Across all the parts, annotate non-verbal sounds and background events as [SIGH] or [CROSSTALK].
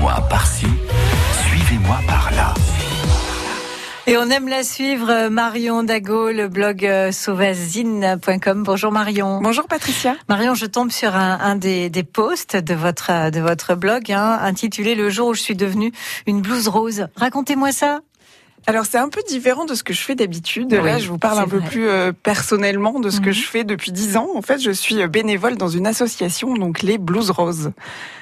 Suivez-moi par-ci, suivez-moi par-là. Et on aime la suivre, euh, Marion Dago, le blog euh, sauvazine.com. Bonjour Marion. Bonjour Patricia. Marion, je tombe sur un, un des, des, posts de votre, euh, de votre blog hein, intitulé Le jour où je suis devenue une blouse rose. Racontez-moi ça. Alors c'est un peu différent de ce que je fais d'habitude. Là, je vous parle un peu plus euh, personnellement de ce que mhm. je fais depuis dix ans. En fait, je suis bénévole dans une association, donc les Blues Roses.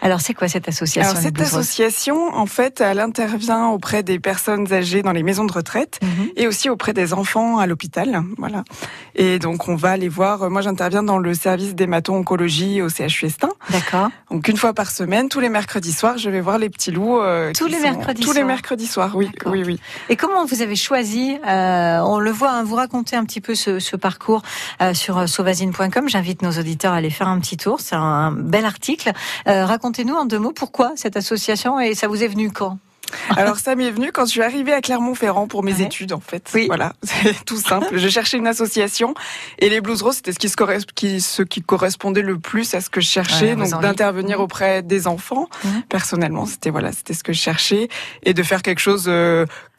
Alors c'est quoi cette association Alors cette association, en fait, elle intervient auprès des personnes âgées dans les maisons de retraite mhm. et aussi auprès des enfants à l'hôpital. Voilà. Et donc on va les voir. Moi, j'interviens dans le service d'hémato-oncologie au CHU Estin. D'accord. Donc une fois par semaine, tous les mercredis soirs, je vais voir les petits loups. Euh, tous les mercredis. Tous les mercredis soirs, oui, oui, oui. Et comment vous avez choisi euh, On le voit, hein, vous racontez un petit peu ce, ce parcours euh, sur euh, sauvazine.com. J'invite nos auditeurs à aller faire un petit tour. C'est un, bel article. Euh, racontez-nous en deux mots pourquoi cette association et ça vous est venu quand? Alors ça m'est venu quand je suis arrivée à Clermont-Ferrand pour mes études en fait. Oui. Voilà, [LAUGHS] c'est tout simple. je cherchais une association et les Blues Roses c'était ce qui, se qui, ce qui correspondait le plus à ce que je cherchais, donc d'intervenir auprès des enfants. Personnellement, c'était voilà, c'était ce que je cherchais et de faire quelque chose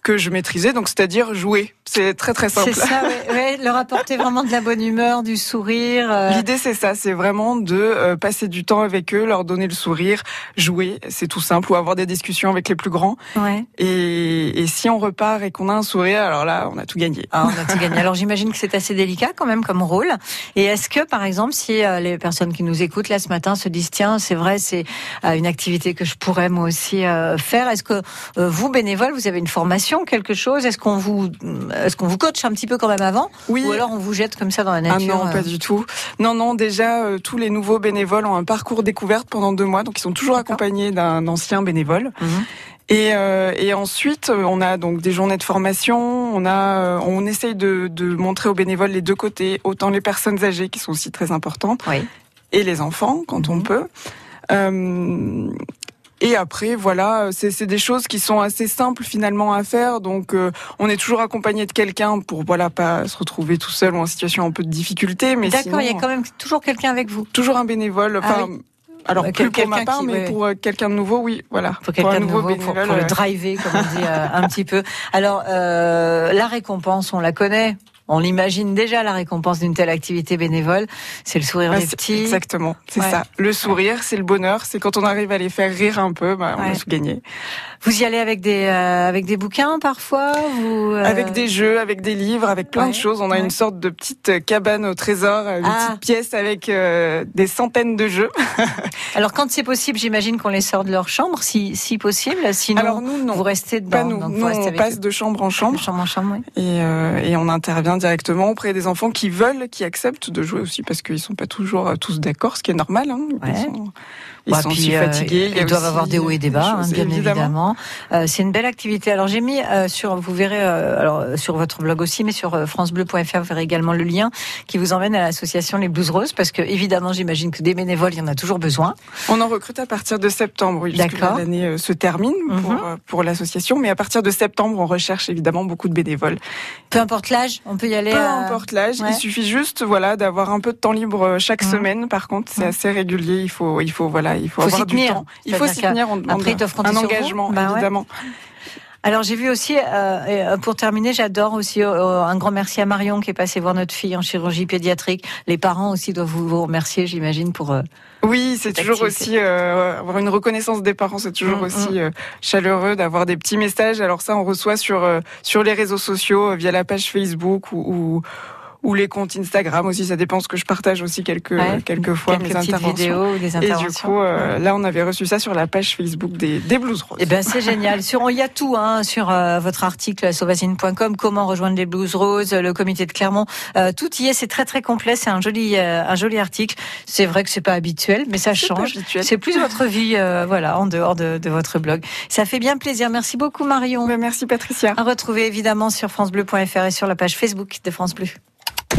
que je maîtrisais, donc c'est-à-dire jouer. C'est très très simple. C'est ça, [LAUGHS] ouais, leur apporter vraiment de la bonne humeur, du sourire. Euh. L'idée c'est ça, c'est vraiment de euh, passer du temps avec eux, leur donner le sourire, jouer, c'est tout simple, ou avoir des discussions avec les plus grands. Ouais. Et, et si on repart et qu'on a un sourire, alors là, on a tout gagné. Ah, on a tout gagné. Alors j'imagine que c'est assez délicat quand même comme rôle. Et est-ce que par exemple, si euh, les personnes qui nous écoutent là ce matin se disent tiens, c'est vrai, c'est une activité que je pourrais moi aussi faire, est-ce que vous bénévole, vous avez une formation quelque chose Est-ce qu'on vous, est-ce qu'on vous coach un petit peu quand même avant Oui. Ou alors on vous jette comme ça dans la nature Ah non, pas euh du tout. Non, non. Déjà, euh, tous les nouveaux bénévoles ont un parcours découverte pendant deux mois, donc ils sont toujours accompagnés d'un ancien bénévole. Mhm. Et, euh, et, ensuite, on a donc des journées de formation. On a, on essaye de, de, montrer aux bénévoles les deux côtés, autant les personnes âgées qui sont aussi très importantes, oui. et les enfants quand on mhm. peut. Euh, et après, voilà, c'est des choses qui sont assez simples finalement à faire. Donc, euh, on est toujours accompagné de quelqu'un pour voilà pas se retrouver tout seul ou en situation un peu de difficulté. Mais d'accord, il y a quand même toujours quelqu'un avec vous. Toujours un bénévole. Ah enfin, Alors plus pour ma part, mais pour euh, quelqu'un de nouveau, oui, voilà. Pour quelqu'un de nouveau, pour, le driver, comme on dit un petit peu. Alors, euh, la récompense, on la connaît. On l'imagine déjà la récompense d'une telle activité bénévole, c'est le sourire des petits. Exactement, c'est ça. Le sourire, c'est le bonheur, c'est quand on arrive à les faire rire un peu, bah, on a tout gagné. Vous y allez avec des euh, avec des bouquins parfois, vous euh, Avec des jeux, avec des livres, avec plein de choses. On a une sorte de petite cabane au trésor, une ah. petite pièce avec euh, des centaines de jeux. [LAUGHS] Alors quand c'est possible, j'imagine qu'on les sort de leur chambre, si si possible. Sinon, Alors nous, non. vous restez dedans. Pas nous. nous on passe de chambre en chambre. De chambre en chambre, oui. Et, et on intervient directement auprès des enfants qui veulent, qui acceptent de jouer aussi, parce qu'ils sont pas toujours euh, tous d'accord, ce qui est normal. Hein. Ils sont, ils bah, sont aussi euh, fatigués. ils doivent avoir des hauts et des bas, hein, bien évidemment. Euh, c'est une belle activité. Alors j'ai mis sur, vous verrez, alors sur votre blog aussi, mais sur francebleu.fr, vous verrez également le lien qui vous emmène à l'association Les Blues Roses, parce que évidemment, j'imagine que des bénévoles, il y en a toujours besoin. On en recrute à partir de septembre, oui, puisque l'année se termine pour, mhm. pour l'association, mais à partir de septembre, on recherche évidemment beaucoup de bénévoles. Peu importe l'âge, on peut y aller importe l'âge. Il suffit juste, voilà, d'avoir un peu de temps libre euh, chaque mmh. semaine. Par contre, c'est mmh. assez régulier. Il faut, il faut, voilà, il faut, avoir du temps. Il faut s'y tenir. On Après, un engagement, bah évidemment. Alors j'ai vu aussi, euh, euh, pour terminer, j'adore aussi un grand merci à Marion qui est passée voir notre fille en chirurgie pédiatrique. Les parents aussi doivent vous remercier, j'imagine, pour. oui, c'est toujours aussi avoir une reconnaissance des parents, c'est toujours mmh, aussi chaleureux d'avoir des petits messages. Alors ça, on reçoit sur sur les réseaux sociaux via la page Facebook ou, ou ou les comptes Instagram aussi, ça dépend ce que je partage aussi quelques quelques fois quelques mes interventions. Vidéos des interventions. Et du coup, euh, là, on avait reçu ça sur la page Facebook des, des Blues Roses. Eh ben, c'est génial. Sur, il y a tout hein, sur euh, votre article sauvazine.com. Comment rejoindre les Blues Roses, le comité de Clermont. Euh, tout y est. C'est très très complet. C'est un joli un joli article. C'est vrai que c'est pas habituel, mais ça change. C'est plus votre vie, voilà, en dehors de, de, votre blog. Ça fait bien plaisir. Merci beaucoup, Marion. Ben, merci, Patricia. À retrouver évidemment sur francebleu.fr et sur la page Facebook de France Bleu.